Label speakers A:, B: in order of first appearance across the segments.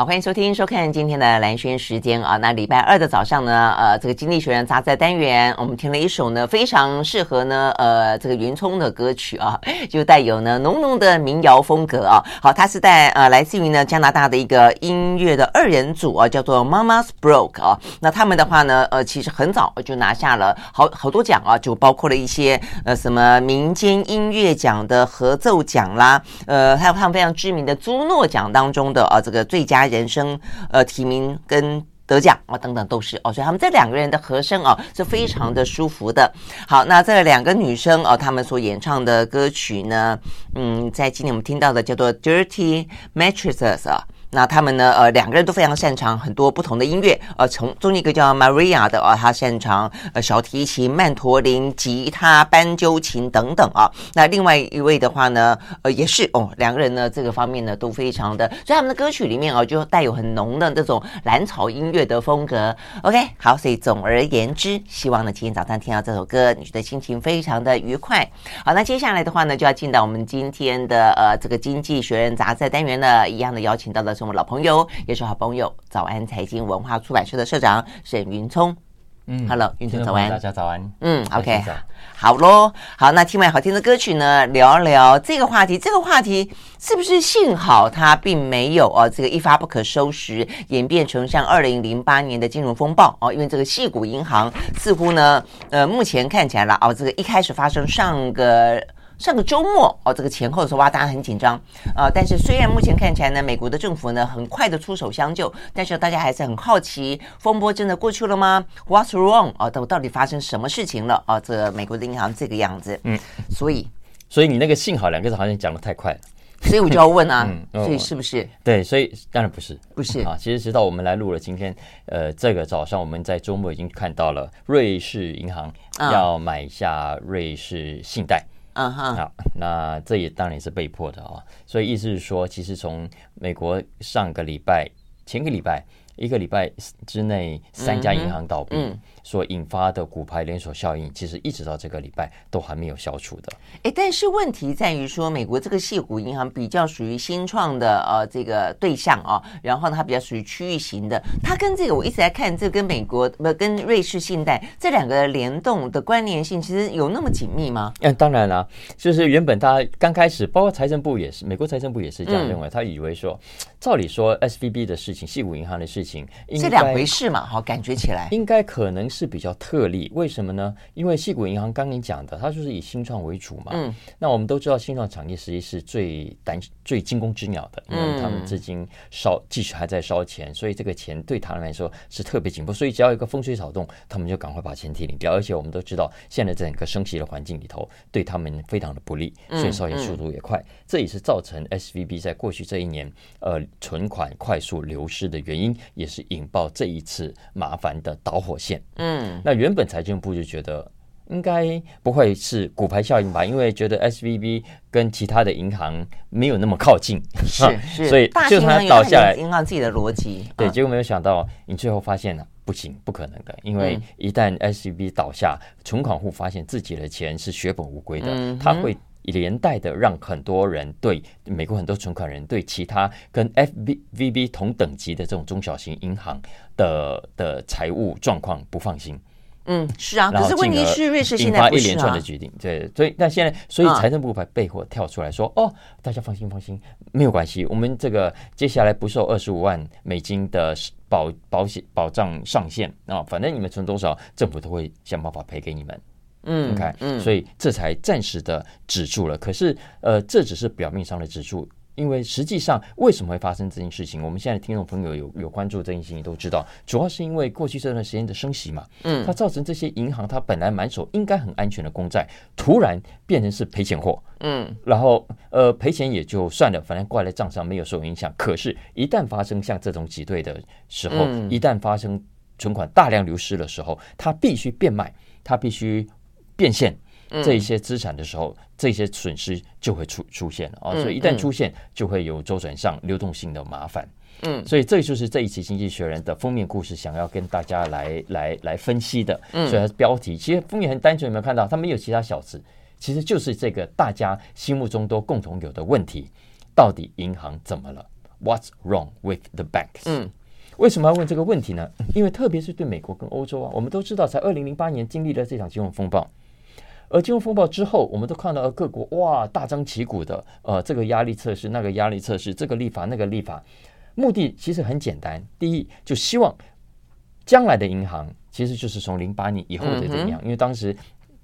A: 好，欢迎收听、收看今天的蓝轩时间啊。那礼拜二的早上呢，呃，这个《经济学人》杂志单元，我们听了一首呢非常适合呢，呃，这个云聪的歌曲啊，就带有呢浓浓的民谣风格啊。好，它是在呃来自于呢加拿大的一个音乐的二人组啊，叫做 Mama's Broke 啊。那他们的话呢，呃，其实很早就拿下了好好多奖啊，就包括了一些呃什么民间音乐奖的合奏奖啦，呃，还有他们非常知名的朱诺奖当中的啊这个最佳。人生呃提名跟得奖啊等等都是哦，所以他们这两个人的和声啊是非常的舒服的。好，那这两个女生哦，她们所演唱的歌曲呢，嗯，在今天我们听到的叫做《Dirty Mattresses》啊。那他们呢？呃，两个人都非常擅长很多不同的音乐。呃，从中一个叫 Maria 的啊，他擅长呃小提琴、曼陀林、吉他、斑鸠琴等等啊。那另外一位的话呢，呃，也是哦，两个人呢这个方面呢都非常的，所以他们的歌曲里面啊就带有很浓的这种蓝草音乐的风格。OK，好，所以总而言之，希望呢今天早上听到这首歌，你觉得心情非常的愉快。好，那接下来的话呢，就要进到我们今天的呃这个《经济学人》杂志单元呢，一样的邀请到了。是我们老朋友，也是好朋友，早安财经文化出版社的社长沈云聪。嗯，Hello，云聪早安，
B: 大家早安。
A: 嗯，OK，好喽，好，那听完好听的歌曲呢，聊聊这个话题。这个话题是不是幸好它并没有哦，这个一发不可收拾，演变成像二零零八年的金融风暴哦？因为这个矽谷银行似乎呢，呃，目前看起来了哦，这个一开始发生上个。上个周末哦，这个前后的时候哇，大家很紧张啊、呃。但是虽然目前看起来呢，美国的政府呢很快的出手相救，但是大家还是很好奇，风波真的过去了吗？What's wrong？哦，到到底发生什么事情了？啊、哦，这个美国的银行这个样子，嗯，所以，
B: 所以你那个幸好两个字好像讲的太快了，
A: 所以我就要问啊，嗯、所以是不是？
B: 对，所以当然不是，
A: 不是
B: 啊。其实直到我们来录了今天，呃，这个早上我们在周末已经看到了瑞士银行要买下瑞士信贷。嗯哼，好，那这也当然也是被迫的啊、哦，所以意思是说，其实从美国上个礼拜、前个礼拜。一个礼拜之内，三家银行倒闭所引发的骨牌连锁效应，其实一直到这个礼拜都还没有消除的。
A: 哎，但是问题在于说，美国这个系股银行比较属于新创的呃这个对象啊，然后呢，它比较属于区域型的，它跟这个我一直在看，这跟美国不跟瑞士信贷这两个联动的关联性，其实有那么紧密吗？
B: 嗯，当然了，就是原本大家刚开始，包括财政部也是，美国财政部也是这样认为，他以为说，照理说 SVB 的事情，系股银行的事情。
A: 这两回事嘛，好，感觉起来
B: 应该可能是比较特例。为什么呢？因为细谷银行刚刚你讲的，它就是以新创为主嘛。嗯，那我们都知道，新创产业实际是最胆最惊弓之鸟的，因为他们资金烧，继续还在烧钱，所以这个钱对他们来说是特别紧迫。所以只要一个风吹草动，他们就赶快把钱提领掉。而且我们都知道，现在整个升息的环境里头，对他们非常的不利，所以烧钱速度也快。这也是造成 SVB 在过去这一年呃存款快速流失的原因，也是引爆这一次麻烦的导火线。嗯，那原本财政部就觉得应该不会是骨牌效应吧，因为觉得 SVB 跟其他的银行没有那么靠近，
A: 是 是，
B: 所以就算它倒下来，
A: 银行自己的逻辑。
B: 对，结果没有想到，你最后发现了不行，不可能的，因为一旦 SVB 倒下，存款户发现自己的钱是血本无归的，他会。连带的让很多人对美国很多存款人对其他跟 SVB 同等级的这种中小型银行的的财务状况不放心。
A: 嗯，是啊，可是问题是瑞士现在
B: 一连串的决定，对，所以那现在所以财政部把背后跳出来说，哦，大家放心放心，没有关系，我们这个接下来不受二十五万美金的保保险保障上限啊，反正你们存多少，政府都会想办法赔给你们。嗯，OK，嗯，所以这才暂时的止住了。可是，呃，这只是表面上的止住，因为实际上为什么会发生这件事情？我们现在听众朋友有有关注这件事情都知道，主要是因为过去这段时间的升息嘛，嗯，它造成这些银行它本来满手应该很安全的公债，突然变成是赔钱货，嗯，然后呃赔钱也就算了，反正挂在账上没有受影响。可是，一旦发生像这种挤兑的时候，一旦发生存款大量流失的时候，它必须变卖，它必须。变现这一些资产的时候，嗯、这些损失就会出出现了啊！所以一旦出现，就会有周转上流动性的麻烦。嗯，所以这就是这一期《经济学人》的封面故事，想要跟大家来来来分析的。所以它是标题其实封面很单纯，有没有看到？它没有其他小词，其实就是这个大家心目中都共同有的问题：到底银行怎么了？What's wrong with the banks？嗯，为什么要问这个问题呢？因为特别是对美国跟欧洲啊，我们都知道，在二零零八年经历了这场金融风暴，而金融风暴之后，我们都看到了各国哇大张旗鼓的呃这个压力测试，那个压力测试，这个立法那个立法，目的其实很简单，第一就希望将来的银行其实就是从零八年以后的这个银行，因为当时。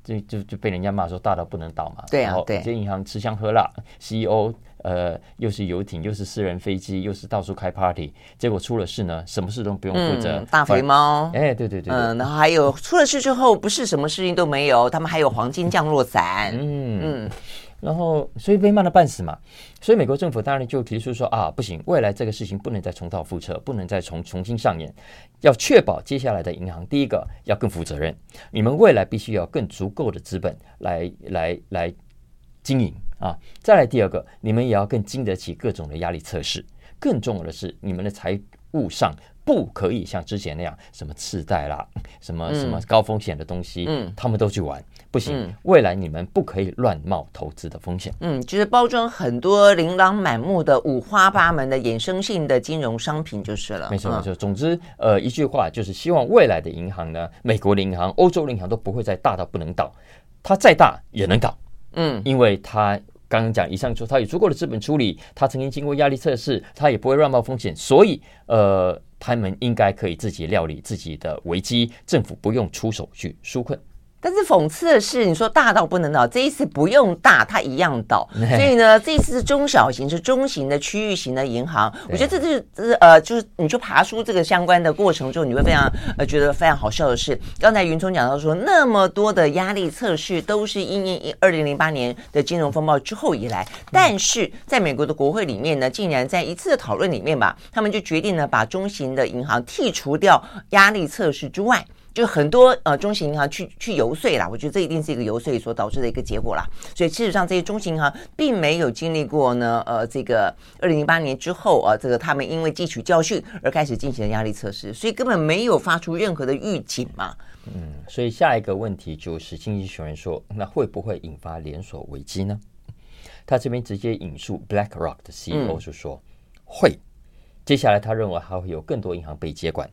B: 就就就被人家骂说大到不能倒嘛，
A: 对啊，
B: 然后这些银行吃香喝辣，CEO 呃又是游艇又是私人飞机又是到处开 party，结果出了事呢，什么事都不用负责，
A: 嗯、大肥猫，
B: 哎对对对，
A: 嗯，然后还有出了事之后不是什么事情都没有，他们还有黄金降落伞，嗯嗯。嗯
B: 然后，所以被骂的半死嘛。所以美国政府当然就提出说啊，不行，未来这个事情不能再重蹈覆辙，不能再重重新上演。要确保接下来的银行，第一个要更负责任，你们未来必须要更足够的资本来来来经营啊。再来第二个，你们也要更经得起各种的压力测试。更重要的是，你们的财务上。不可以像之前那样什么次贷啦，什么什么高风险的东西，嗯，他们都去玩，不行。嗯、未来你们不可以乱冒投资的风险。
A: 嗯，就是包装很多琳琅满目的五花八门的衍生性的金融商品就是了。
B: 没错没错。总之，呃，一句话就是希望未来的银行呢，美国的银行、欧洲的银行都不会再大到不能倒，它再大也能倒。嗯，因为他刚刚讲以上说，他有足够的资本处理，他曾经经过压力测试，他也不会乱冒风险，所以呃。他们应该可以自己料理自己的危机，政府不用出手去纾困。
A: 但是讽刺的是，你说大到不能倒，这一次不用大，它一样倒。所以呢，这一次是中小型、是中型的区域型的银行。我觉得这是这是呃，就是你就爬出这个相关的过程中，你会非常呃觉得非常好笑的是，刚才云聪讲到说，那么多的压力测试都是因应二零零八年的金融风暴之后以来，但是在美国的国会里面呢，竟然在一次的讨论里面吧，他们就决定呢，把中型的银行剔除掉压力测试之外。就很多呃中型银行去去游说啦，我觉得这一定是一个游说所导致的一个结果啦。所以事实上，这些中型银行并没有经历过呢，呃，这个二零零八年之后啊，这个他们因为汲取教训而开始进行压力测试，所以根本没有发出任何的预警嘛。
B: 嗯，所以下一个问题就是，经济学人说，那会不会引发连锁危机呢？他这边直接引述 BlackRock 的 CEO 就说、嗯、会。接下来他认为还会有更多银行被接管，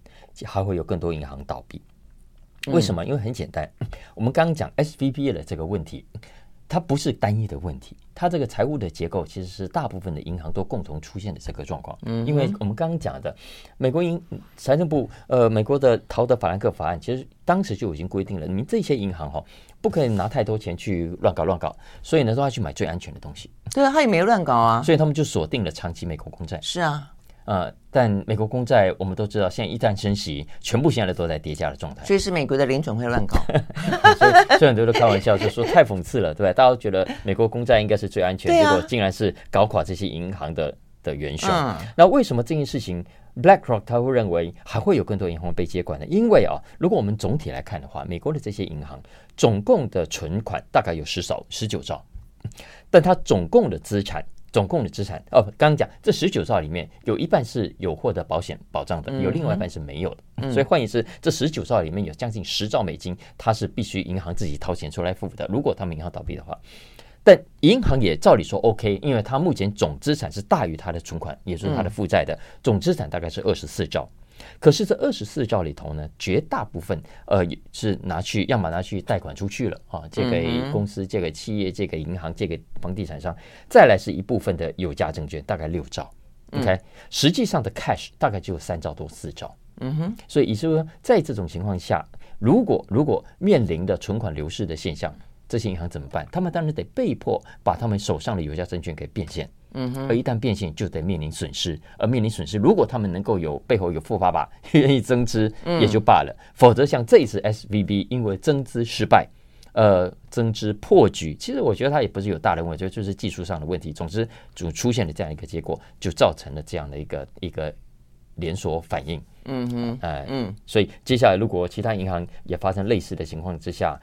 B: 还会有更多银行倒闭。为什么？因为很简单，我们刚刚讲 SVB 的这个问题，它不是单一的问题，它这个财务的结构其实是大部分的银行都共同出现的这个状况。嗯，因为我们刚刚讲的美国银财政部呃，美国的陶德法兰克法案，其实当时就已经规定了，你们这些银行哈，不可以拿太多钱去乱搞乱搞，所以呢，都要去买最安全的东西。
A: 对啊，他也没乱搞啊，
B: 所以他们就锁定了长期美国公债。
A: 是啊。
B: 呃，但美国公债我们都知道，现在一旦升息，全部现在都在跌价的状态。
A: 所以是美国的联准会乱搞，
B: 所 以所以很多人都开玩笑就说太讽刺了，对吧？大家都觉得美国公债应该是最安全，结果竟然是搞垮这些银行的的元凶。那为什么这件事情 BlackRock 他会认为还会有更多银行被接管呢？因为啊，如果我们总体来看的话，美国的这些银行总共的存款大概有十兆、十九兆，但它总共的资产。总共的资产哦，刚刚讲这十九兆里面有一半是有获得保险保障的，有另外一半是没有的。嗯、所以换言之，这十九兆里面有将近十兆美金，它是必须银行自己掏钱出来付的。如果他们银行倒闭的话，但银行也照理说 OK，因为它目前总资产是大于它的存款，也就是它的负债的，总资产大概是二十四兆。可是这二十四兆里头呢，绝大部分呃是拿去，要么拿去贷款出去了啊，借给公司、借给企业、借给银行、借给房地产商，再来是一部分的有价证券，大概六兆。OK，实际上的 cash 大概只有三兆多四兆。嗯哼，所以也就是说，在这种情况下，如果如果面临的存款流失的现象，这些银行怎么办？他们当然得被迫把他们手上的有价证券给变现。嗯哼，而一旦变现，就得面临损失。而面临损失，如果他们能够有背后有富爸爸愿意增资，也就罢了。否则，像这一次 SVB 因为增资失败，呃，增资破局，其实我觉得它也不是有大的问题，就就是技术上的问题。总之，就出现了这样一个结果，就造成了这样的一个一个连锁反应。嗯哼，哎，嗯，所以接下来如果其他银行也发生类似的情况之下，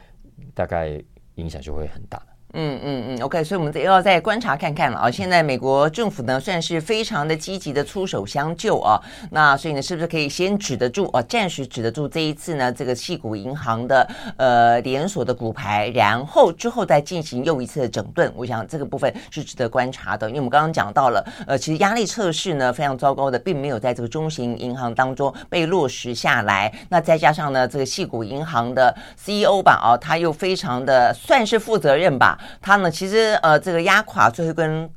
B: 大概影响就会很大。
A: 嗯嗯嗯，OK，所以我们又要再观察看看了啊。现在美国政府呢，算是非常的积极的出手相救啊。那所以呢，是不是可以先止得住啊？暂时止得住这一次呢，这个矽谷银行的呃连锁的骨牌，然后之后再进行又一次的整顿。我想这个部分是值得观察的，因为我们刚刚讲到了，呃，其实压力测试呢非常糟糕的，并没有在这个中型银行当中被落实下来。那再加上呢，这个矽谷银行的 CEO 吧，啊，他又非常的算是负责任吧。他呢，其实呃，这个压垮最后一根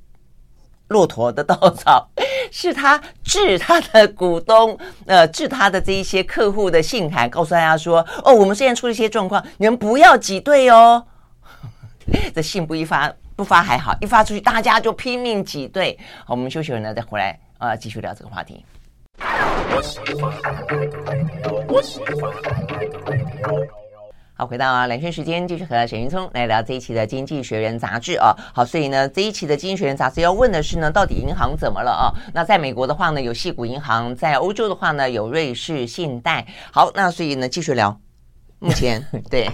A: 骆驼的稻草，是他致他的股东，呃，致他的这一些客户的信函，告诉大家说，哦，我们现在出了一些状况，你们不要挤兑哦。这信不一发不发还好，一发出去，大家就拼命挤兑。好，我们休息了呢，再回来、呃，继续聊这个话题。好，回到蓝轩时间，继续和沈云聪来聊这一期的《经济学人》杂志啊。好，所以呢，这一期的《经济学人》杂志要问的是呢，到底银行怎么了啊？那在美国的话呢，有矽谷银行；在欧洲的话呢，有瑞士信贷。好，那所以呢，继续聊。目前，对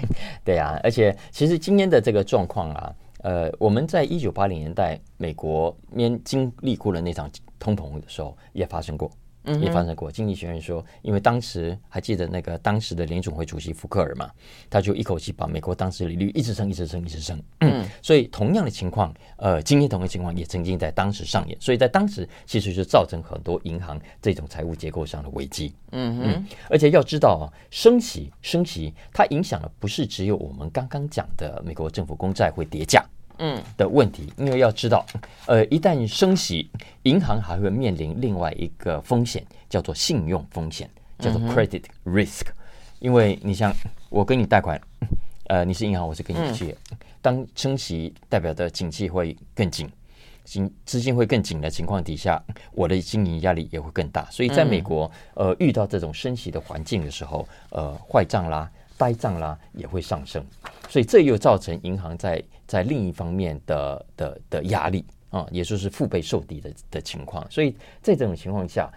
B: 对啊，而且其实今天的这个状况啊，呃，我们在一九八零年代美国面经历过了那场通膨的时候，也发生过。也发生过。经济学人说，因为当时还记得那个当时的联总会主席福克尔嘛，他就一口气把美国当时利率一直升，一直升，一直升。嗯，所以同样的情况，呃，今天同样的情况也曾经在当时上演。所以在当时，其实就造成很多银行这种财务结构上的危机。嗯嗯，而且要知道啊，升息升息，它影响的不是只有我们刚刚讲的美国政府公债会跌价。嗯的问题，因为要知道，呃，一旦升息，银行还会面临另外一个风险，叫做信用风险，叫做 credit risk。因为你像我跟你贷款，呃，你是银行，我是跟你借，当升息代表的景气会更紧，金资金会更紧的情况底下，我的经营压力也会更大。所以在美国，呃，遇到这种升息的环境的时候，呃，坏账啦。呆账啦也会上升，所以这又造成银行在在另一方面的的的压力啊，也就是腹背受敌的的情况。所以在这种情况下，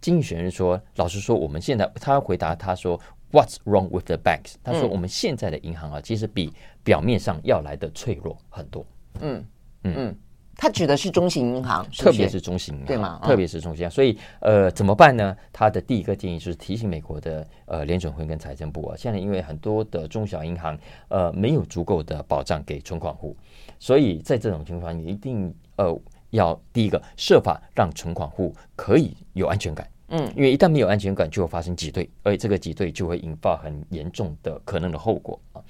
B: 经济学人说，老实说，我们现在他回答他说，What's wrong with the banks？他说，我们现在的银行啊，其实比表面上要来的脆弱很多。嗯嗯嗯。
A: 他指的是中型银行，
B: 特别是中型银行，
A: 对吗？
B: 特别是中型银行，所以呃，怎么办呢？他的第一个建议就是提醒美国的呃联准会跟财政部啊，现在因为很多的中小银行呃没有足够的保障给存款户，所以在这种情况，你一定呃要第一个设法让存款户可以有安全感，嗯，因为一旦没有安全感，就会发生挤兑，而且这个挤兑就会引发很严重的可能的后果啊，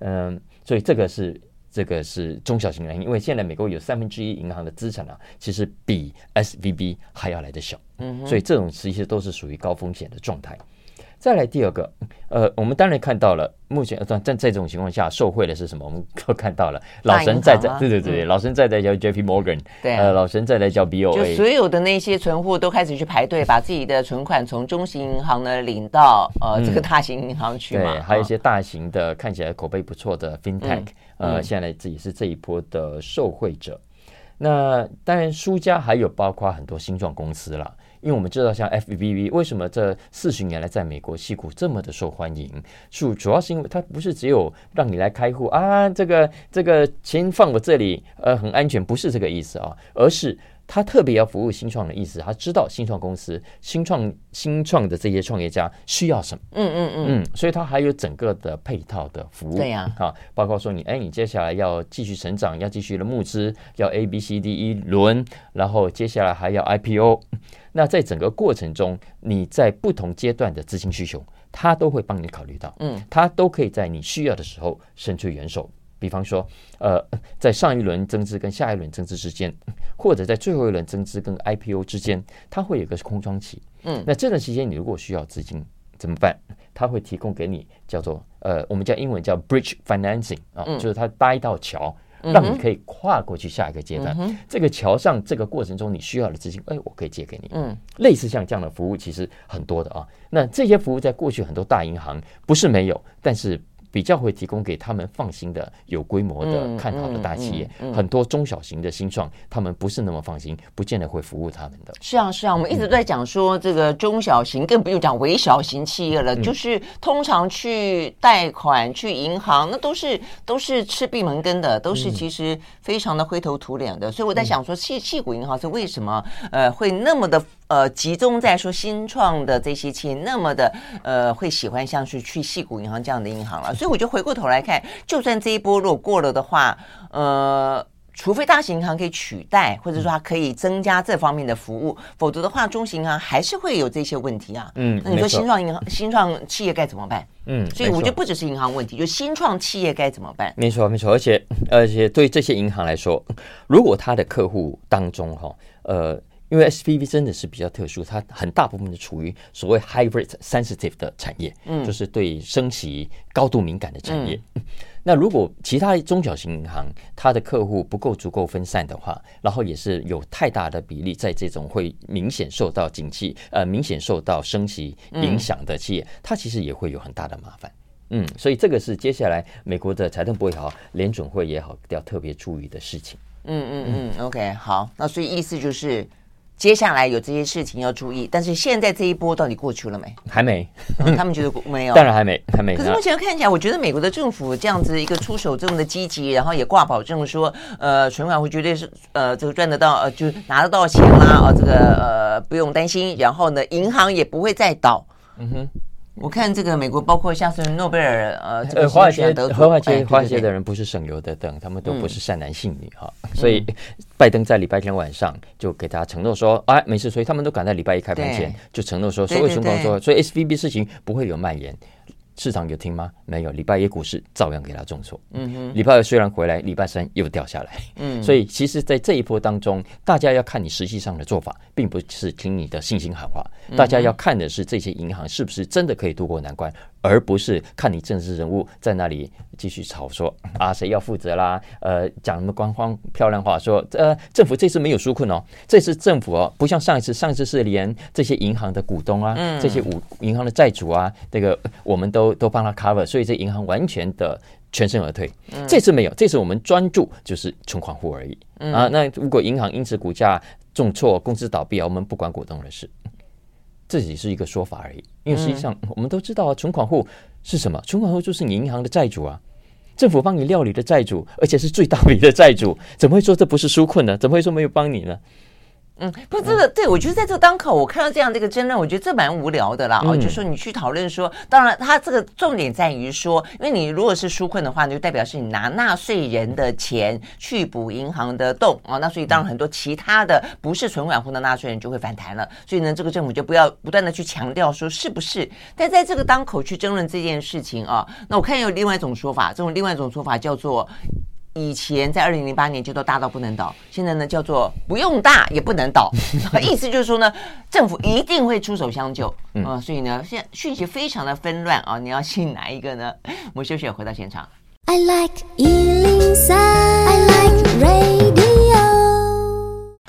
B: 嗯，所以这个是。这个是中小型银行，因为现在美国有三分之一银行的资产啊，其实比 SVB 还要来的小，嗯，所以这种其实都是属于高风险的状态。再来第二个，呃，我们当然看到了，目前在在这种情况下，受惠的是什么？我们都看到了，老神在在，对对对，老神在在叫 JP Morgan，对，呃，老神在在叫 BOA，
A: 就所有的那些存户都开始去排队，把自己的存款从中型银行呢领到呃这个大型银行去嘛。
B: 对，还有一些大型的看起来口碑不错的 FinTech，呃，现在自己是这一波的受惠者。那当然，输家还有包括很多新创公司了。因为我们知道，像 FBV 为什么这四十年来在美国戏骨这么的受欢迎，主主要是因为它不是只有让你来开户啊，这个这个钱放我这里，呃，很安全，不是这个意思啊，而是。他特别要服务新创的意思，他知道新创公司、新创新创的这些创业家需要什么，嗯嗯嗯。嗯，所以他还有整个的配套的服务，对呀，啊，包括说你，哎，你接下来要继续成长，要继续的募资，要 A B C D 一轮，然后接下来还要 IPO，那在整个过程中，你在不同阶段的资金需求，他都会帮你考虑到，嗯，他都可以在你需要的时候伸出援手。比方说，呃，在上一轮增资跟下一轮增资之间，或者在最后一轮增资跟 IPO 之间，它会有个空窗期。嗯，那这段时间你如果需要资金怎么办？它会提供给你叫做呃，我们叫英文叫 bridge financing 啊，就是它搭一道桥，让你可以跨过去下一个阶段。嗯、这个桥上这个过程中你需要的资金，哎，我可以借给你。嗯，类似像这样的服务其实很多的啊。那这些服务在过去很多大银行不是没有，但是。比较会提供给他们放心的、有规模的、看好的大企业。很多中小型的新创，他们不是那么放心，不见得会服务他们的。
A: 是啊，是啊，我们一直在讲说这个中小型，更不用讲微小型企业了。嗯、就是通常去贷款去银行，那都是都是吃闭门羹的，都是其实非常的灰头土脸的。所以我在想说，矽矽谷银行是为什么呃会那么的呃集中在说新创的这些企业，那么的呃会喜欢像是去细谷银行这样的银行了？所以我就回过头来看，就算这一波如果过了的话，呃，除非大型银行可以取代，或者说它可以增加这方面的服务，否则的话，中型银行还是会有这些问题啊。嗯，那你说新创银行、新创企业该怎么办？嗯，所以我觉得不只是银行问题，就新创企业该怎么办？
B: 没错，没错，而且而且对这些银行来说，如果他的客户当中哈，呃。因为 SVB 真的是比较特殊，它很大部分是处于所谓 high rate sensitive 的产业，嗯，就是对升息高度敏感的产业。嗯、那如果其他中小型银行它的客户不够足够分散的话，然后也是有太大的比例在这种会明显受到景气呃明显受到升息影响的企业，嗯、它其实也会有很大的麻烦。嗯，所以这个是接下来美国的财政部也好，联准会也好要特别注意的事情。
A: 嗯嗯嗯，OK，好，那所以意思就是。接下来有这些事情要注意，但是现在这一波到底过去了没？
B: 还没，
A: 嗯、他们觉得 没有，
B: 当然还没，还没。
A: 可是目前看起来，我觉得美国的政府这样子一个出手这么的积极，然后也挂保证说，呃，存款会绝对是呃这个赚得到，呃，就拿得到钱啦，啊、呃，这个呃不用担心，然后呢，银行也不会再倒。嗯哼。我看这个美国，包括像是诺贝尔，呃，这个
B: 华尔街、华尔街、华尔街的人不是省油的灯，他们都不是善男信女哈。所以，拜登在礼拜天晚上就给他承诺说，哎，没事。所以他们都赶在礼拜一开盘前就承诺说，所有情况说，所以 SVB 事情不会有蔓延。市场有听吗？没有，礼拜一股市照样给他重挫。嗯哼，礼拜二虽然回来，礼拜三又掉下来。嗯，所以其实，在这一波当中，大家要看你实际上的做法，并不是听你的信心喊话。大家要看的是这些银行是不是真的可以渡过难关。而不是看你政治人物在那里继续吵说啊，谁要负责啦？呃，讲什么官方漂亮话说，呃，政府这次没有纾困哦，这次政府哦，不像上一次，上一次是连这些银行的股东啊，嗯、这些五银行的债主啊，这个我们都都帮他 cover，所以这银行完全的全身而退。嗯、这次没有，这次我们专注就是存款户而已、嗯、啊。那如果银行因此股价重挫、公司倒闭啊，我们不管股东的事。这只是一个说法而已，因为实际上我们都知道啊，存款户是什么？存款户就是你银行的债主啊，政府帮你料理的债主，而且是最大笔的债主，怎么会说这不是纾困呢？怎么会说没有帮你呢？
A: 嗯，不，这个对我觉得在这个当口，我看到这样的一个争论，我觉得这蛮无聊的啦。哦，就是说你去讨论说，当然，它这个重点在于说，因为你如果是纾困的话，就代表是你拿纳税人的钱去补银行的洞啊。那所以当然很多其他的不是存款户的纳税人就会反弹了。所以呢，这个政府就不要不断的去强调说是不是。但在这个当口去争论这件事情啊，那我看有另外一种说法，这种另外一种说法叫做。以前在二零零八年就都大到不能倒，现在呢叫做不用大也不能倒，意思就是说呢，政府一定会出手相救啊、呃，所以呢现在讯息非常的纷乱啊，你要信哪一个呢？我们休息，回到现场。I like 103, I like radio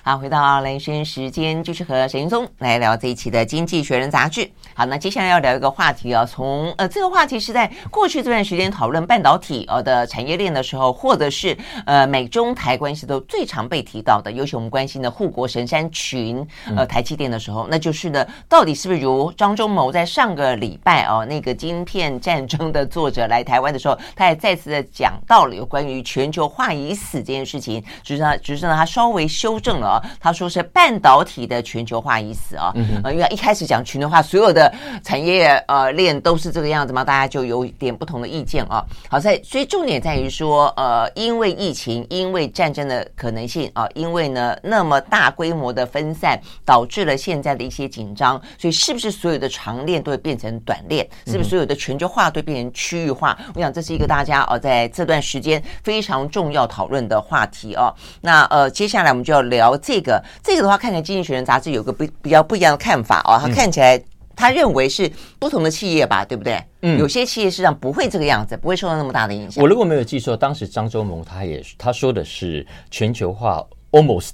A: 好，回到雷声时间，就是和沈云松来聊这一期的《经济学人》杂志。好，那接下来要聊一个话题啊，从呃这个话题是在过去这段时间讨论半导体呃的产业链的时候，或者是呃美中台关系都最常被提到的，尤其我们关心的护国神山群呃台积电的时候，那就是呢，到底是不是如张忠谋在上个礼拜哦那个晶片战争的作者来台湾的时候，他也再次的讲到了有关于全球化已死这件事情，只是呢，只是呢他稍微修正了。他说是半导体的全球化意思啊，呃，因为一开始讲全球化，所有的产业呃链都是这个样子嘛，大家就有点不同的意见啊。好在，所以重点在于说，呃，因为疫情，因为战争的可能性啊，因为呢那么大规模的分散，导致了现在的一些紧张，所以是不是所有的长链都会变成短链？是不是所有的全球化都变成区域化？我想这是一个大家呃在这段时间非常重要讨论的话题啊。那呃，接下来我们就要聊。这个这个的话，看起来《经济学人》杂志有个比比较不一样的看法哦。他看起来，他认为是不同的企业吧，对不对？嗯，有些企业实际上不会这个样子，不会受到那么大的影响。
B: 我如果没有记错，当时张忠谋他也他说的是全球化 almost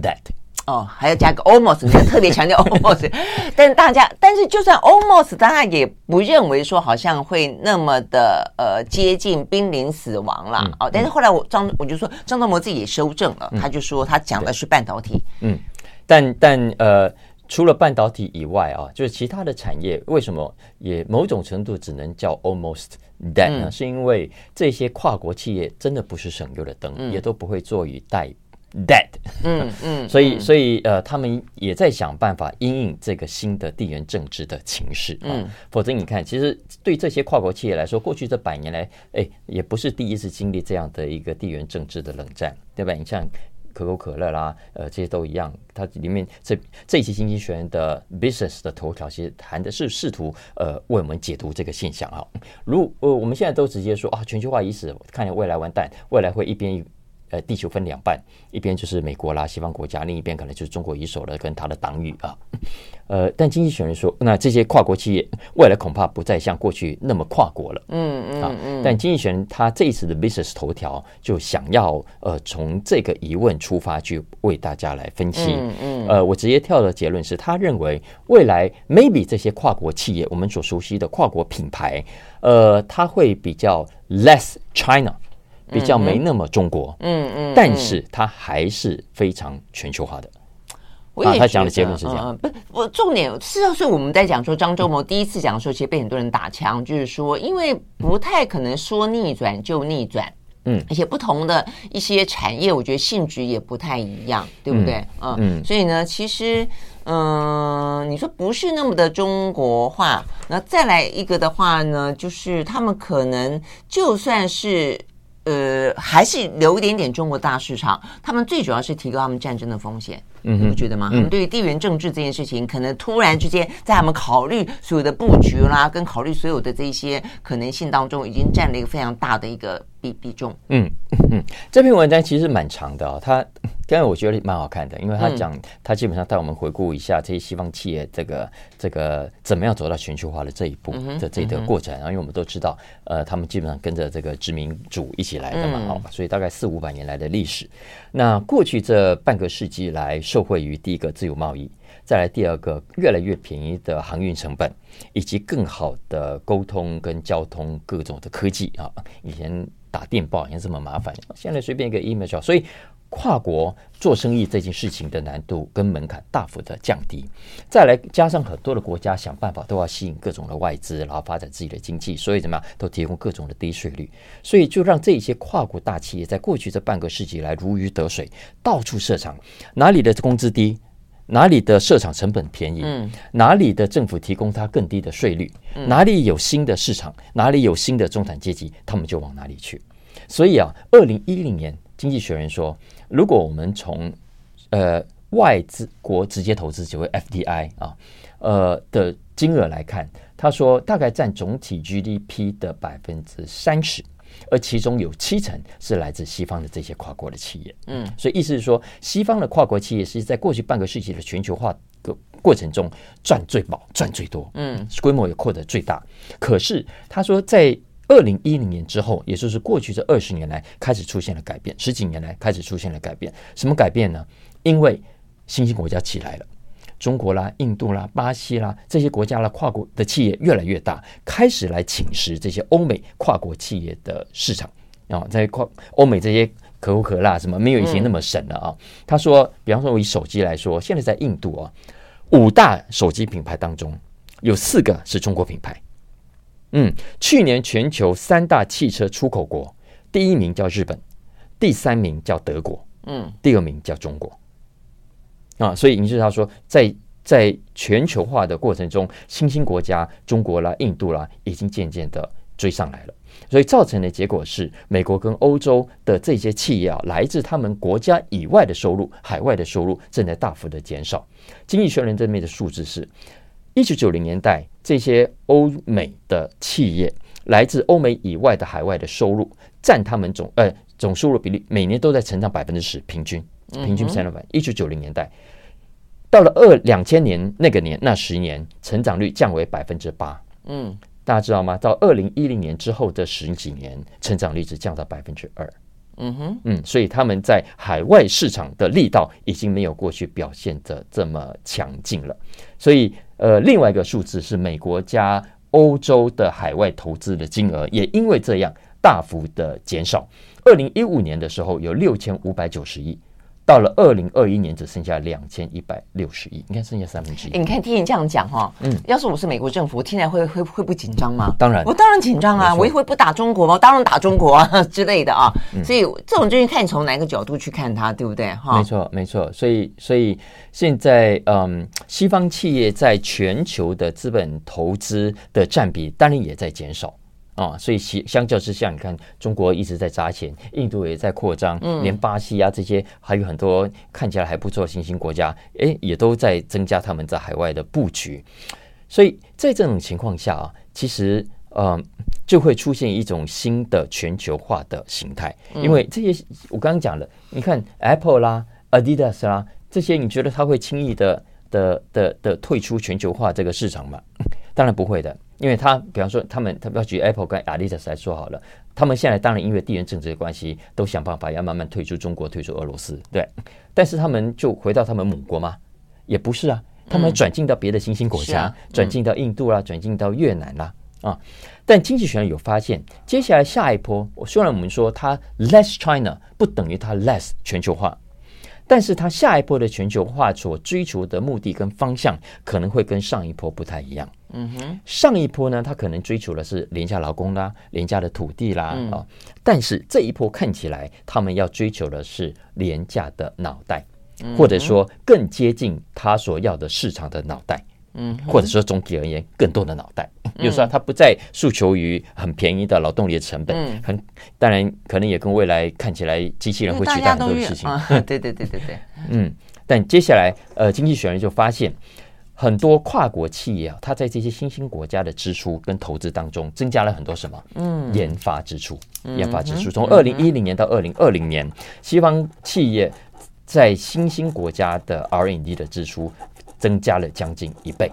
B: dead。
A: 哦，还要加个 almost，你要特别强调 almost。但是大家，但是就算 almost，大家也不认为说好像会那么的呃接近濒临死亡啦。嗯、哦。但是后来我张我就说张忠谋自己也修正了，嗯、他就说他讲的是半导体。
B: 嗯，但但呃，除了半导体以外啊，就是其他的产业为什么也某种程度只能叫 almost dead 呢？嗯、是因为这些跨国企业真的不是省油的灯，嗯、也都不会坐以待。Dead，嗯 嗯，所以所以呃，他们也在想办法因应这个新的地缘政治的情势啊。嗯、否则你看，其实对这些跨国企业来说，过去这百年来，哎，也不是第一次经历这样的一个地缘政治的冷战，对吧？你像可口可乐啦，呃，这些都一样。它里面这这一期《经济学人》的 Business 的头条，其实谈的是试图呃为我们解读这个现象啊。如呃，我们现在都直接说啊，全球化已死，看见未来完蛋，未来会一边一。呃，地球分两半，一边就是美国啦，西方国家，另一边可能就是中国一手的，跟他的党羽啊。呃，但经济学人说，那这些跨国企业未来恐怕不再像过去那么跨国了。嗯嗯啊，但经济学人他这一次的 business 头条就想要呃从这个疑问出发去为大家来分析。嗯嗯。呃，我直接跳的结论是他认为未来 maybe 这些跨国企业，我们所熟悉的跨国品牌，呃，它会比较 less China。比较没那么中国，嗯嗯，嗯，但是它还是非常全球化的。
A: 我也
B: 啊，他讲的结论是这样，
A: 嗯、不，我重点是是我们在讲说张忠谋第一次讲的时候，其实被很多人打枪，就是说，因为不太可能说逆转就逆转，嗯，而且不同的一些产业，我觉得性质也不太一样，对不对？嗯嗯，嗯所以呢，其实，嗯、呃，你说不是那么的中国化，那再来一个的话呢，就是他们可能就算是。呃，还是留一点点中国大市场。他们最主要是提高他们战争的风险，嗯哼，你不觉得吗？他们对于地缘政治这件事情，可能突然之间在他们考虑所有的布局啦，跟考虑所有的这些可能性当中，已经占了一个非常大的一个比比重。
B: 嗯 嗯，这篇文章其实蛮长的啊、哦，它。刚才我觉得蛮好看的，因为他讲，他基本上带我们回顾一下这些西方企业这个这个怎么样走到全球化的这一步的这个过程。然后，因为我们都知道，呃，他们基本上跟着这个殖民主一起来的嘛，好，所以大概四五百年来的历史。那过去这半个世纪来，受惠于第一个自由贸易，再来第二个越来越便宜的航运成本，以及更好的沟通跟交通各种的科技啊，以前打电报也这么麻烦，现在随便一个 email，所以。跨国做生意这件事情的难度跟门槛大幅的降低，再来加上很多的国家想办法都要吸引各种的外资，然后发展自己的经济，所以怎么样都提供各种的低税率，所以就让这些跨国大企业在过去这半个世纪来如鱼得水，到处设厂，哪里的工资低，哪里的设厂成本便宜，嗯，哪里的政府提供它更低的税率，哪里有新的市场，哪里有新的中产阶级，他们就往哪里去。所以啊，二零一零年，经济学人说。如果我们从呃外资国直接投资，就为 FDI 啊，呃的金额来看，他说大概占总体 GDP 的百分之三十，而其中有七成是来自西方的这些跨国的企业。嗯，所以意思是说，西方的跨国企业是在过去半个世纪的全球化的过程中赚最饱、赚最多，嗯，规模也扩得最大。可是他说在二零一零年之后，也就是过去这二十年来，开始出现了改变。十几年来开始出现了改变，什么改变呢？因为新兴国家起来了，中国啦、印度啦、巴西啦这些国家啦，跨国的企业越来越大，开始来侵蚀这些欧美跨国企业的市场啊。在跨欧美这些可口可乐什么没有以前那么神了啊。他说，比方说我以手机来说，现在在印度啊，五大手机品牌当中有四个是中国品牌。嗯，去年全球三大汽车出口国，第一名叫日本，第三名叫德国，嗯，第二名叫中国。啊，所以你知道说，在在全球化的过程中，新兴国家中国啦、印度啦，已经渐渐的追上来了。所以造成的结果是，美国跟欧洲的这些企业啊，来自他们国家以外的收入，海外的收入正在大幅的减少。经济学人这边的数字是。一九九零年代，这些欧美的企业来自欧美以外的海外的收入，占他们总呃总收入比例，每年都在成长百分之十，平均平均三百。一九九零年代，到了二两千年那个年那十年，成长率降为百分之八。嗯，mm. 大家知道吗？到二零一零年之后的十几年，成长率只降到百分之二。嗯哼，嗯，所以他们在海外市场的力道已经没有过去表现的这么强劲了。所以，呃，另外一个数字是美国加欧洲的海外投资的金额也因为这样大幅的减少。二零一五年的时候有六千五百九十亿。到了二零二一年，只剩下两千一百六十亿，你看剩下三分之一。
A: 你看听你这样讲哈，嗯，要是我是美国政府，我听起来会会会不紧张吗？
B: 当然，
A: 我当然紧张啊！我也会不打中国吗？我当然打中国啊 之类的啊。嗯、所以这种就是看你从哪个角度去看它，对不对？哈，
B: 没错，没错。所以，所以现在，嗯，西方企业在全球的资本投资的占比，当然也在减少。啊、哦，所以相相较之下，你看中国一直在砸钱，印度也在扩张，嗯、连巴西啊这些还有很多看起来还不错新兴国家，哎，也都在增加他们在海外的布局。所以在这种情况下啊，其实呃就会出现一种新的全球化的形态，因为这些我刚刚讲的，你看 Apple 啦、Adidas 啦这些，你觉得他会轻易的的的的，的退出全球化这个市场吗？当然不会的。因为他，比方说，他们，他不要举 Apple 跟 Adidas 来说好了，他们现在当然因为地缘政治的关系，都想办法要慢慢退出中国，退出俄罗斯，对。但是他们就回到他们母国吗？也不是啊，他们转进到别的新兴国家，转进到印度啦，转进到越南啦，啊。但经济学人有发现，接下来下一波，虽然我们说它 less China 不等于它 less 全球化。但是它下一波的全球化所追求的目的跟方向可能会跟上一波不太一样。嗯哼，上一波呢，他可能追求的是廉价劳工啦、廉价的土地啦啊。但是这一波看起来，他们要追求的是廉价的脑袋，或者说更接近他所要的市场的脑袋。嗯，或者说总体而言，更多的脑袋，就是说他不再诉求于很便宜的劳动力的成本，嗯，很当然可能也跟未来看起来机器人会取代很多的事情，
A: 对对对对对，
B: 嗯，但接下来呃，经济学人就发现很多跨国企业啊，它在这些新兴国家的支出跟投资当中增加了很多什么？嗯，研发支出，研发支出从二零一零年到二零二零年，西方企业在新兴国家的 R&D 的支出。增加了将近一倍，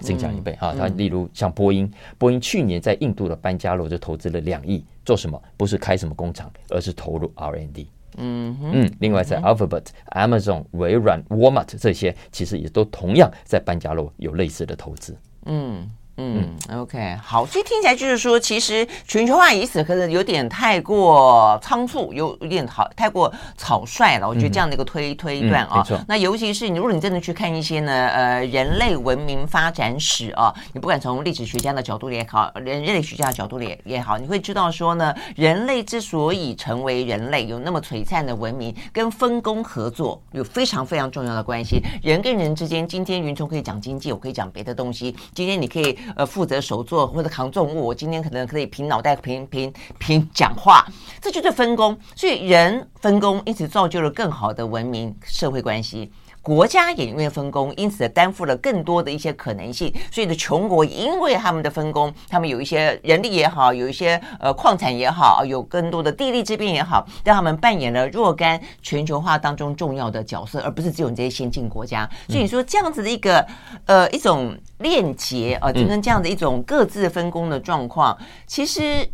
B: 增加一倍啊。它例如像波音，波音去年在印度的班加罗就投资了两亿，做什么？不是开什么工厂，而是投入 R&D。嗯嗯。另外在 Alphabet、Amazon、微软、Walmart 这些，其实也都同样在班加罗有类似的投资。嗯。
A: 嗯，OK，好，所以听起来就是说，其实全球化已死可能有点太过仓促，有有点好太过草率了。我觉得这样的一个推、嗯、推断啊。那尤其是你，如果你真的去看一些呢，呃，人类文明发展史啊，你不管从历史学家的角度也好，人人类学家的角度也也好，你会知道说呢，人类之所以成为人类，有那么璀璨的文明，跟分工合作有非常非常重要的关系。人跟人之间，今天云聪可以讲经济，我可以讲别的东西。今天你可以。呃，负责手作或者扛重物，我今天可能可以凭脑袋凭凭凭讲话，这就是分工。所以人分工，因此造就了更好的文明社会关系。国家也因为分工，因此担负了更多的一些可能性。所以的穷国，因为他们的分工，他们有一些人力也好，有一些呃矿产也好，有更多的地利之便也好，让他们扮演了若干全球化当中重要的角色，而不是只有你这些先进国家。所以你说这样子的一个呃一种链接啊，就跟这样的一种各自分工的状况，其实。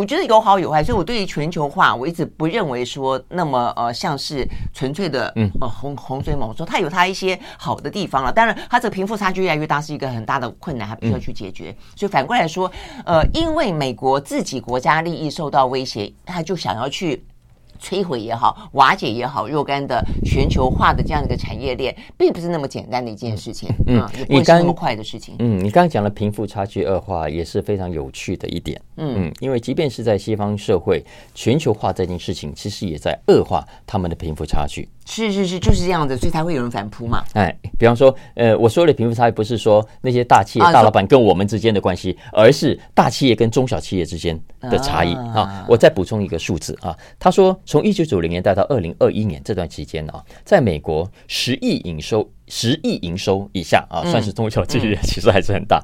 A: 我觉得有好有坏，所以我对于全球化，我一直不认为说那么呃像是纯粹的嗯呃洪洪水猛兽，它有它一些好的地方了。当然，它这个贫富差距越来越大是一个很大的困难，还必须要去解决。所以反过来说，呃，因为美国自己国家利益受到威胁，他就想要去。摧毁也好，瓦解也好，若干的全球化的这样一个产业链，并不是那么简单的一件事情。嗯，也不是那么快的事情。
B: 嗯，你刚刚讲了贫富差距恶化，也是非常有趣的一点。嗯嗯，因为即便是在西方社会，全球化这件事情，其实也在恶化他们的贫富差距。
A: 是是是，就是这样子，所以才会有人反扑嘛。
B: 哎，比方说，呃，我说的贫富差异不是说那些大企业大老板跟我们之间的关系，而是大企业跟中小企业之间的差异啊。我再补充一个数字啊，他说，从一九九零年代到二零二一年这段期间啊，在美国十亿营收十亿营收以下啊，算是中小企业，其实还是很大。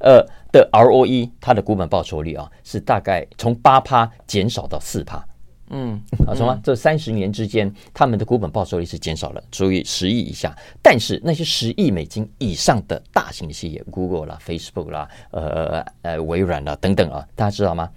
B: 呃的 ROE，它的股本报酬率啊，是大概从八趴减少到四趴。嗯，啊，什么？这三十年之间，他们的股本报酬率是减少了，属于十亿以下。但是那些十亿美金以上的大型企业，Google 啦、Facebook 啦、呃呃微软啦等等啊，大家知道吗？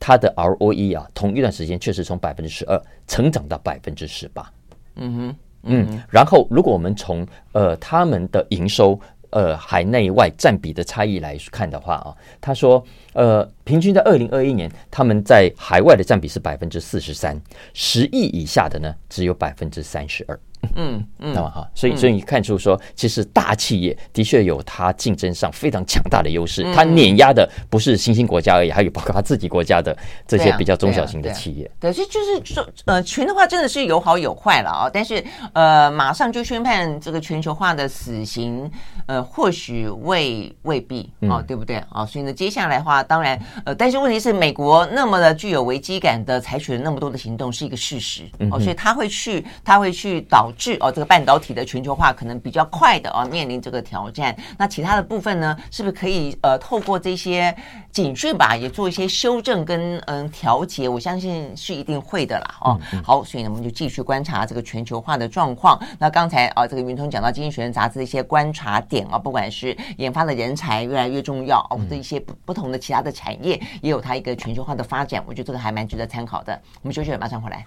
B: 它的 ROE 啊，同一段时间确实从百分之十二成长到百分之十八。嗯哼，嗯，然后如果我们从呃他们的营收。呃，海内外占比的差异来看的话啊，他说，呃，平均在二零二一年，他们在海外的占比是百分之四十三，十亿以下的呢，只有百分之三十二。嗯嗯，那么哈，所以所以你看出说，其实大企业的确有它竞争上非常强大的优势，它碾压的不是新兴国家而已，还有包括它自己国家的这些比较中小型的企业。
A: 对，所以就是说，呃，群的话真的是有好有坏了啊。但是呃，马上就宣判这个全球化的死刑，呃，或许未未必啊，对不对啊？所以呢，接下来的话，当然呃，但是问题是，美国那么的具有危机感的采取了那么多的行动，是一个事实哦，所以他会去，他会去导。导致哦，这个半导体的全球化可能比较快的哦，面临这个挑战。那其他的部分呢，是不是可以呃，透过这些警讯吧，也做一些修正跟嗯调节？我相信是一定会的啦哦。嗯嗯好，所以呢，我们就继续观察这个全球化的状况。那刚才啊，这个云通讲到《经济学人》杂志的一些观察点啊，不管是研发的人才越来越重要哦，这一些不不同的其他的产业也有它一个全球化的发展，我觉得这个还蛮值得参考的。我们休息了，马上回来。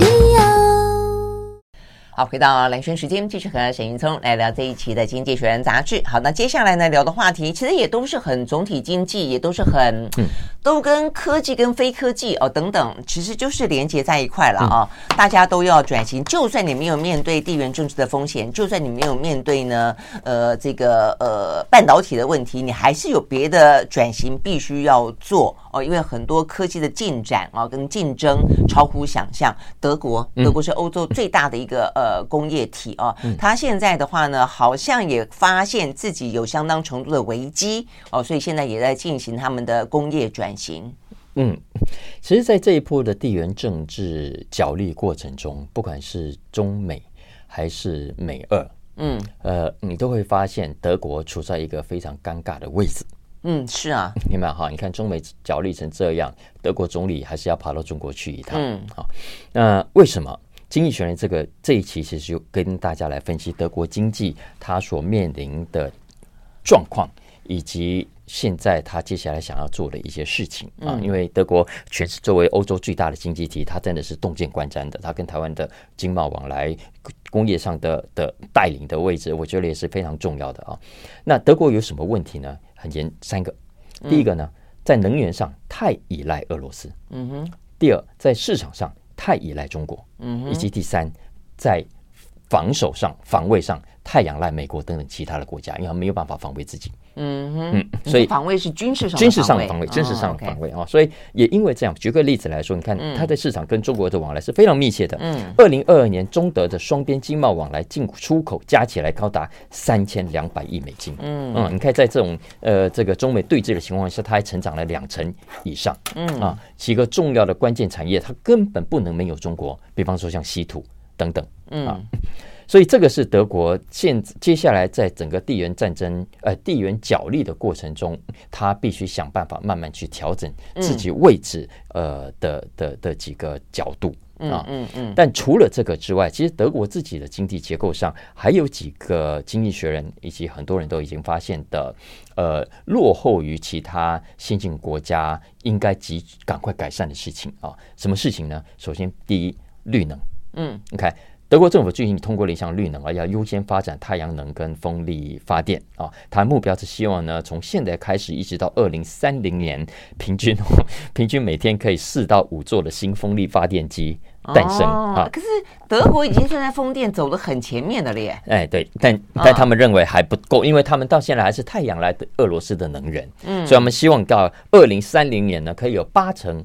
A: 好，回到蓝轩时间，继续和沈云聪来聊这一期的《经济学人》杂志。好，那接下来呢，聊的话题其实也都是很总体经济，也都是很，都跟科技跟非科技哦等等，其实就是连接在一块了啊。大家都要转型，就算你没有面对地缘政治的风险，就算你没有面对呢，呃，这个呃半导体的问题，你还是有别的转型必须要做。哦，因为很多科技的进展啊，跟竞争超乎想象。德国，德国是欧洲最大的一个呃工业体哦，它现在的话呢，好像也发现自己有相当程度的危机哦，所以现在也在进行他们的工业转型。
B: 嗯，其实，在这一波的地缘政治角力过程中，不管是中美还是美俄，嗯，呃，你都会发现德国处在一个非常尴尬的位置。
A: 嗯，是啊，
B: 明白哈？你看中美角力成这样，德国总理还是要跑到中国去一趟。嗯，好，那为什么经济学人这个这一期其实就跟大家来分析德国经济它所面临的状况，以及现在它接下来想要做的一些事情啊？因为德国全是作为欧洲最大的经济体，它真的是洞见观瞻的，它跟台湾的经贸往来、工业上的的带领的位置，我觉得也是非常重要的啊。那德国有什么问题呢？很严，三个，第一个呢，在能源上太依赖俄罗斯，嗯哼。第二，在市场上太依赖中国，嗯。以及第三，在防守上、防卫上太仰赖美国等等其他的国家，因为他没有办法防卫自己。嗯哼，嗯，所以
A: 防卫是军事上
B: 军事上的防卫，军事上的防卫啊，所以也因为这样，举个例子来说，你看它在市场跟中国的往来是非常密切的。嗯，二零二二年中德的双边经贸往来进出口加起来高达三千两百亿美金。嗯嗯，你看在这种呃这个中美对峙的情况下，它还成长了两成以上。嗯啊，几个重要的关键产业，它根本不能没有中国，比方说像稀土等等。嗯啊。所以这个是德国现接下来在整个地缘战争、呃地缘角力的过程中，他必须想办法慢慢去调整自己位置，呃的的的几个角度啊。嗯嗯。但除了这个之外，其实德国自己的经济结构上还有几个经济学人以及很多人都已经发现的，呃，落后于其他先进国家应该急赶快改善的事情啊。什么事情呢？首先，第一，绿能。嗯，你看。德国政府最近通过了一项绿能啊，要优先发展太阳能跟风力发电啊。它目标是希望呢，从现在开始一直到二零三零年，平均 平均每天可以四到五座的新风力发电机诞生啊。
A: 可是德国已经算在风电走得很前面的了耶。
B: 哎，对，但但他们认为还不够，因为他们到现在还是太阳来的俄罗斯的能源，嗯，所以我们希望到二零三零年呢，可以有八成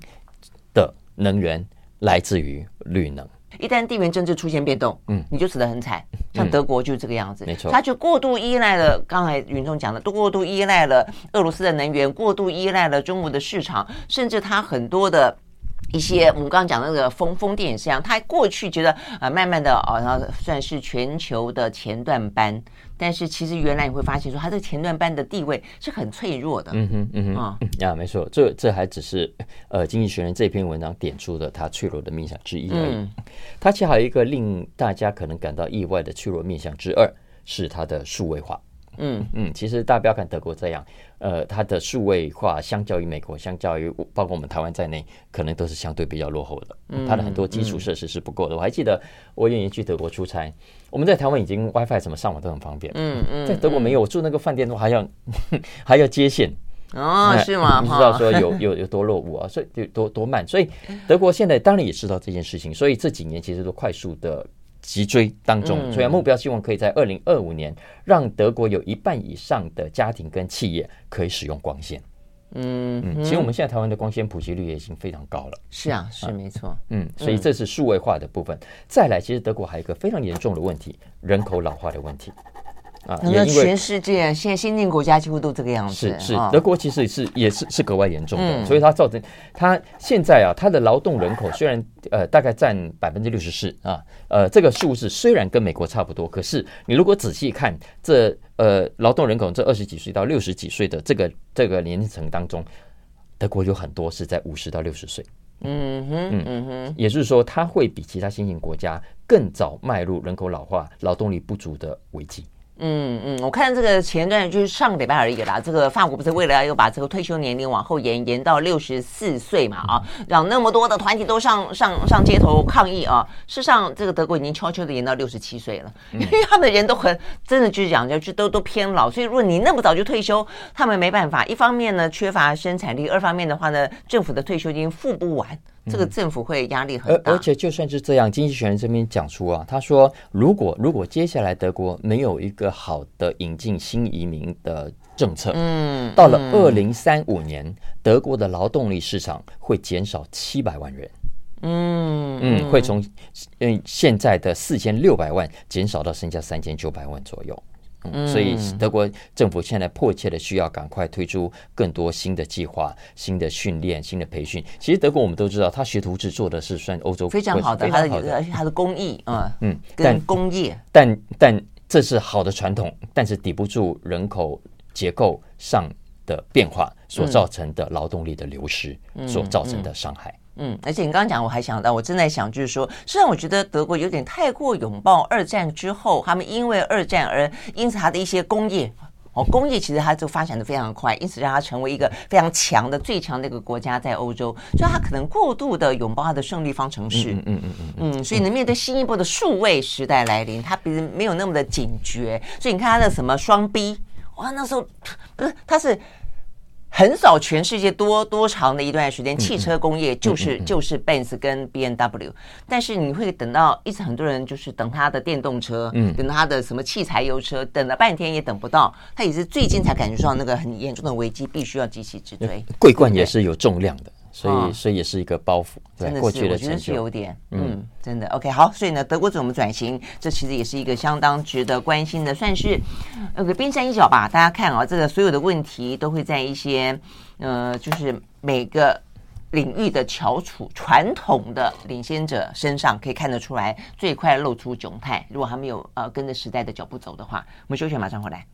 B: 的能源来自于绿能。
A: 一旦地缘政治出现变动，嗯，你就死得很惨。像德国就是这个样子，
B: 没错，
A: 他就过度依赖了。刚才云中讲的，都过度依赖了俄罗斯的能源，过度依赖了中国的市场，甚至他很多的一些我们刚刚讲的那个风风电也是一样，它过去觉得啊、呃，慢慢的啊，然、哦、后算是全球的前段班，但是其实原来你会发现说，它这个前段班的地位是很脆弱的。嗯哼，嗯哼，啊、
B: 嗯，啊，没错，这这还只是呃，《经济学人》这篇文章点出的它脆弱的面向之一而已。嗯、它其实还有一个令大家可能感到意外的脆弱面向之二，是它的数位化。嗯嗯，其实大家不要看德国这样，呃，它的数位化相较于美国，相较于包括我们台湾在内，可能都是相对比较落后的。嗯，它的很多基础设施是不够的。嗯、我还记得我有一年去德国出差，我们在台湾已经 WiFi 什么上网都很方便。嗯嗯，在德国没有，我住那个饭店都还要 还要接线。
A: 哦，是吗？
B: 你知道说有有有多落伍啊？所以有多多慢。所以德国现在当然也知道这件事情，所以这几年其实都快速的。急追当中，所以目标希望可以在二零二五年让德国有一半以上的家庭跟企业可以使用光纤。嗯嗯，其实我们现在台湾的光纤普及率也已经非常高了。
A: 是啊，是没错。
B: 嗯，所以这是数位化的部分。再来，其实德国还有一个非常严重的问题，人口老化的问题。
A: 啊，那全世界现在先进国家几乎都这个样子。
B: 是是，德国其实是也是是格外严重的，所以它造成它现在啊，它的劳动人口虽然呃大概占百分之六十四啊，呃这个数字虽然跟美国差不多，可是你如果仔细看这呃劳动人口这二十几岁到六十几岁的这个这个年龄层当中，德国有很多是在五十到六十岁。嗯哼嗯哼，也就是说，它会比其他新兴国家更早迈入人口老化、劳动力不足的危机。
A: 嗯嗯，我看这个前段就是上个礼拜而已啦。这个法国不是为了要把这个退休年龄往后延，延到六十四岁嘛？啊，让那么多的团体都上上上街头抗议啊。事实上，这个德国已经悄悄的延到六十七岁了，因为他们的人都很真的就是讲，就都都偏老。所以，如果你那么早就退休，他们没办法。一方面呢，缺乏生产力；二方面的话呢，政府的退休金付不完。这个政府会压力很大，
B: 而而且就算是这样，经济学人这边讲出啊，他说，如果如果接下来德国没有一个好的引进新移民的政策，嗯，到了二零三五年，德国的劳动力市场会减少七百万人，嗯嗯，会从嗯现在的四千六百万减少到剩下三千九百万左右。嗯、所以德国政府现在迫切的需要赶快推出更多新的计划、新的训练、新的培训。其实德国我们都知道，它学徒制做的是算欧洲
A: 非常好的，它的而且它的工艺啊，嗯，
B: 但
A: 工业，
B: 但但这是好的传统，但是抵不住人口结构上的变化所造成的劳动力的流失所造成的伤害。
A: 嗯，而且你刚刚讲，我还想到，我正在想，就是说，虽然我觉得德国有点太过拥抱二战之后，他们因为二战而因此他的一些工业哦，工业其实它就发展的非常快，因此让它成为一个非常强的、最强的一个国家在欧洲，所以它可能过度的拥抱它的胜利方程式，嗯嗯嗯嗯嗯，所以能面对新一波的数位时代来临，它比如没有那么的警觉，所以你看它的什么双 B，哇，那时候不是它是。横扫全世界多多长的一段时间，汽车工业就是就是 Benz 跟 B N W，但是你会等到一直很多人就是等他的电动车，嗯，等他的什么汽柴油车，等了半天也等不到，他也是最近才感觉到那个很严重的危机，必须要急起直追。
B: 桂冠也是有重量的。所以，所以也是一个包袱。
A: 真的是，我觉得是有点，嗯，真的。OK，好，所以呢，德国怎么转型？这其实也是一个相当值得关心的，算是那个冰山一角吧。大家看啊，这个所有的问题都会在一些呃，就是每个领域的翘楚、传统的领先者身上可以看得出来，最快露出窘态。如果还没有呃跟着时代的脚步走的话，我们休息，马上回来。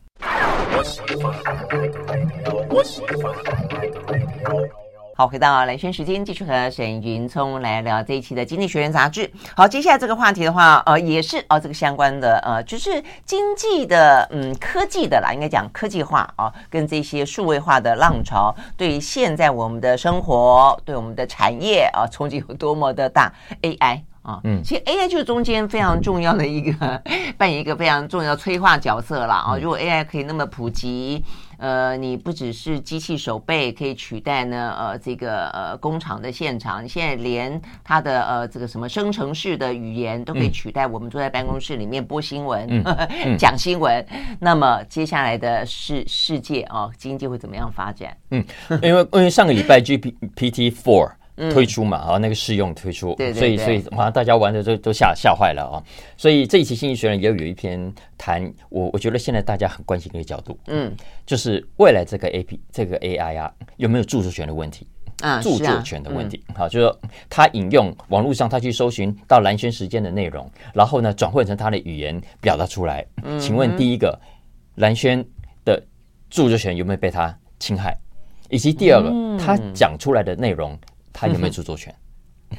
A: 好，回到蓝轩时间，继续和沈云聪来聊这一期的《经济学人》杂志。好，接下来这个话题的话，呃，也是哦，这个相关的，呃，就是经济的，嗯，科技的啦，应该讲科技化啊，跟这些数位化的浪潮，对于现在我们的生活，对我们的产业啊，冲击有多么的大？AI 啊，嗯，其实 AI 就是中间非常重要的一个扮演一个非常重要催化角色了啊。如果 AI 可以那么普及。呃，你不只是机器手背可以取代呢，呃，这个呃工厂的现场，你现在连它的呃这个什么生成式的语言都可以取代我们坐在办公室里面播新闻、嗯 嗯、讲新闻。那么接下来的世世界啊、哦，经济会怎么样发展？
B: 嗯，因为因为上个礼拜 GPT Four。推出嘛，啊，那个试用推出，对对对，所以所以好像大家玩的都都吓吓坏了啊！所以这一期《经济学人》也有一篇谈我，我觉得现在大家很关心的一个角度，嗯，就是未来这个 A P 这个 A I 啊，有没有著作权的问题？著作权的问题。好，就是说他引用网络上他去搜寻到蓝轩时间的内容，然后呢转换成他的语言表达出来。请问第一个，蓝轩的著作权有没有被他侵害？以及第二个，他讲出来的内容他有没有著作权？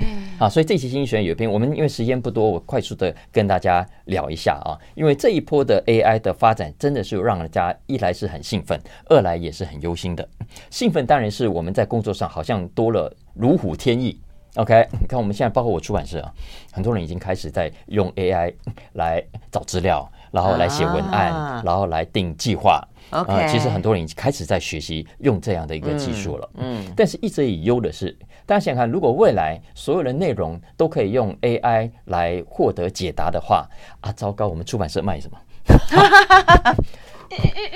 B: 嗯，啊，所以这期经济学人有一篇，我们因为时间不多，我快速的跟大家聊一下啊。因为这一波的 AI 的发展，真的是让人家一来是很兴奋，二来也是很忧心的。兴奋当然是我们在工作上好像多了如虎添翼。OK，你看我们现在包括我出版社啊，很多人已经开始在用 AI 来找资料，然后来写文案，然后来定计划。
A: OK，
B: 呃，其实很多人已经开始在学习用这样的一个技术了。嗯，但是一直以忧的是。大家想想看，如果未来所有的内容都可以用 AI 来获得解答的话，啊，糟糕，我们出版社卖什么？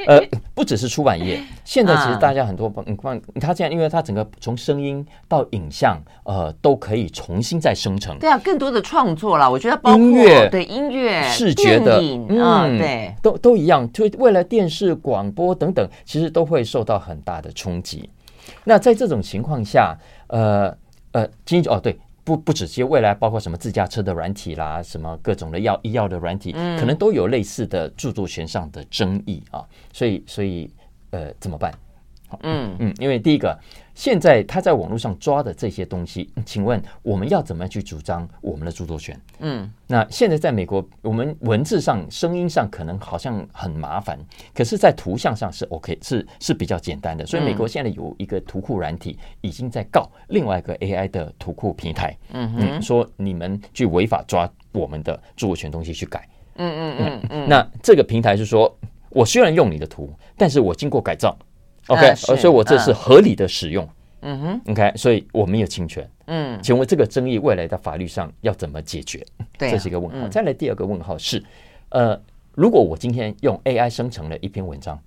B: 呃，不只是出版业，现在其实大家很多，你看，他这样，因为他整个从声音到影像，呃，都可以重新再生成。
A: 对啊，更多的创作了，我觉得包括
B: 音乐，
A: 对音乐、
B: 视觉的，
A: 嗯，对，
B: 都都一样。就未来电视、广播等等，其实都会受到很大的冲击。那在这种情况下，呃呃，经济哦对，不不止些未来包括什么自驾车的软体啦，什么各种的药医药的软体，可能都有类似的著作权上的争议啊，所以所以呃怎么办？嗯嗯，因为第一个。现在他在网络上抓的这些东西，请问我们要怎么去主张我们的著作权？嗯，那现在在美国，我们文字上、声音上可能好像很麻烦，可是，在图像上是 OK，是是比较简单的。所以，美国现在有一个图库软体已经在告另外一个 AI 的图库平台，嗯嗯，说你们去违法抓我们的著作权东西去改，嗯嗯嗯嗯。那这个平台是说，我虽然用你的图，但是我经过改造。OK，呃，所以我这是合理的使用。嗯哼，OK，所以我没有侵权。嗯，请问这个争议未来在法律上要怎么解决？对，这是一个问号。再来第二个问号是，呃，如果我今天用 AI 生成了一篇文章，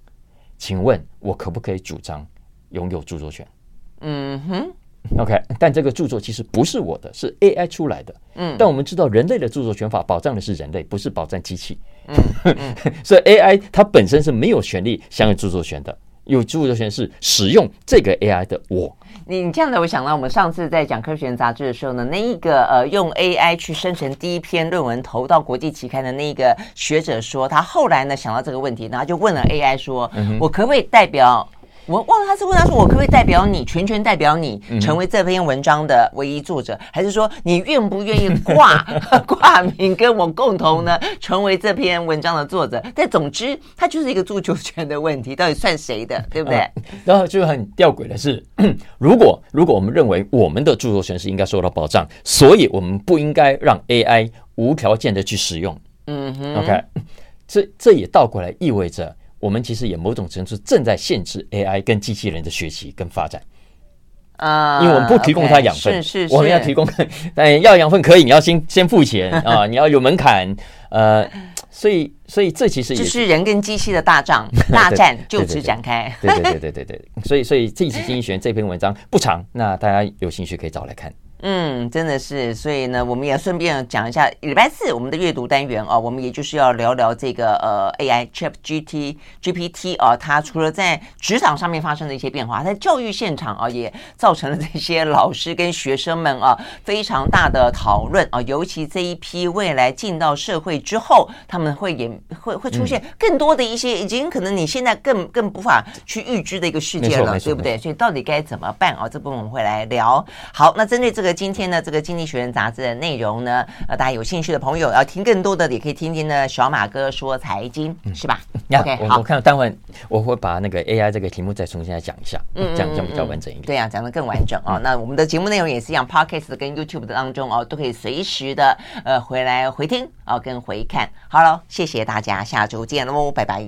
B: 请问我可不可以主张拥有著作权？嗯哼，OK，但这个著作其实不是我的，是 AI 出来的。嗯，但我们知道人类的著作权法保障的是人类，不是保障机器。嗯，所以 AI 它本身是没有权利享有著作权的。有著作权是使用这个 AI 的我。
A: 你你这样的，我想到我们上次在讲《科学人》杂志的时候呢，那一个呃用 AI 去生成第一篇论文投到国际期刊的那一个学者说，他后来呢想到这个问题，然后就问了 AI 说：“我可不可以代表？”我忘了他是问他说：“我可不可以代表你，全权代表你，成为这篇文章的唯一作者？还是说你愿不愿意挂 挂名跟我共同呢，成为这篇文章的作者？但总之，它就是一个著作权的问题，到底算谁的，对不对？嗯、
B: 然后就很吊诡的是，如果如果我们认为我们的著作权是应该受到保障，所以我们不应该让 AI 无条件的去使用。嗯哼，OK，这这也倒过来意味着。我们其实也某种程度正在限制 AI 跟机器人的学习跟发展。啊，因为我们不提供它养分，是是，我们要提供，但要养分可以，你要先先付钱 啊，你要有门槛，呃，所以所以这其实也
A: 是人跟机器的大仗 大战就此展开，
B: 对对对对对对，所以所以这一期经济学人这篇文章不长，那大家有兴趣可以找来看。
A: 嗯，真的是，所以呢，我们也顺便讲一下礼拜四我们的阅读单元啊，我们也就是要聊聊这个呃 AI ChatGPT GPT 啊，它除了在职场上面发生的一些变化，在教育现场啊，也造成了这些老师跟学生们啊非常大的讨论啊，尤其这一批未来进到社会之后，他们会也会会出现更多的一些已经可能你现在更更无法去预知的一个世界了，对不对？所以到底该怎么办啊？这部分我们会来聊。好，那针对这个。今天的这个《经济学人》杂志的内容呢，呃，大家有兴趣的朋友要听更多的，也可以听听呢小马哥说财经，是吧？OK，好，
B: 我看到待会我会把那个 AI 这个题目再重新来讲一下，嗯，这样这样比较完整一点。
A: 对啊，讲的更完整啊。那我们的节目内容也是一样，Podcast 跟 YouTube 的当中哦，都可以随时的呃回来回听啊，跟回看。好了，谢谢大家，下周见喽，拜拜。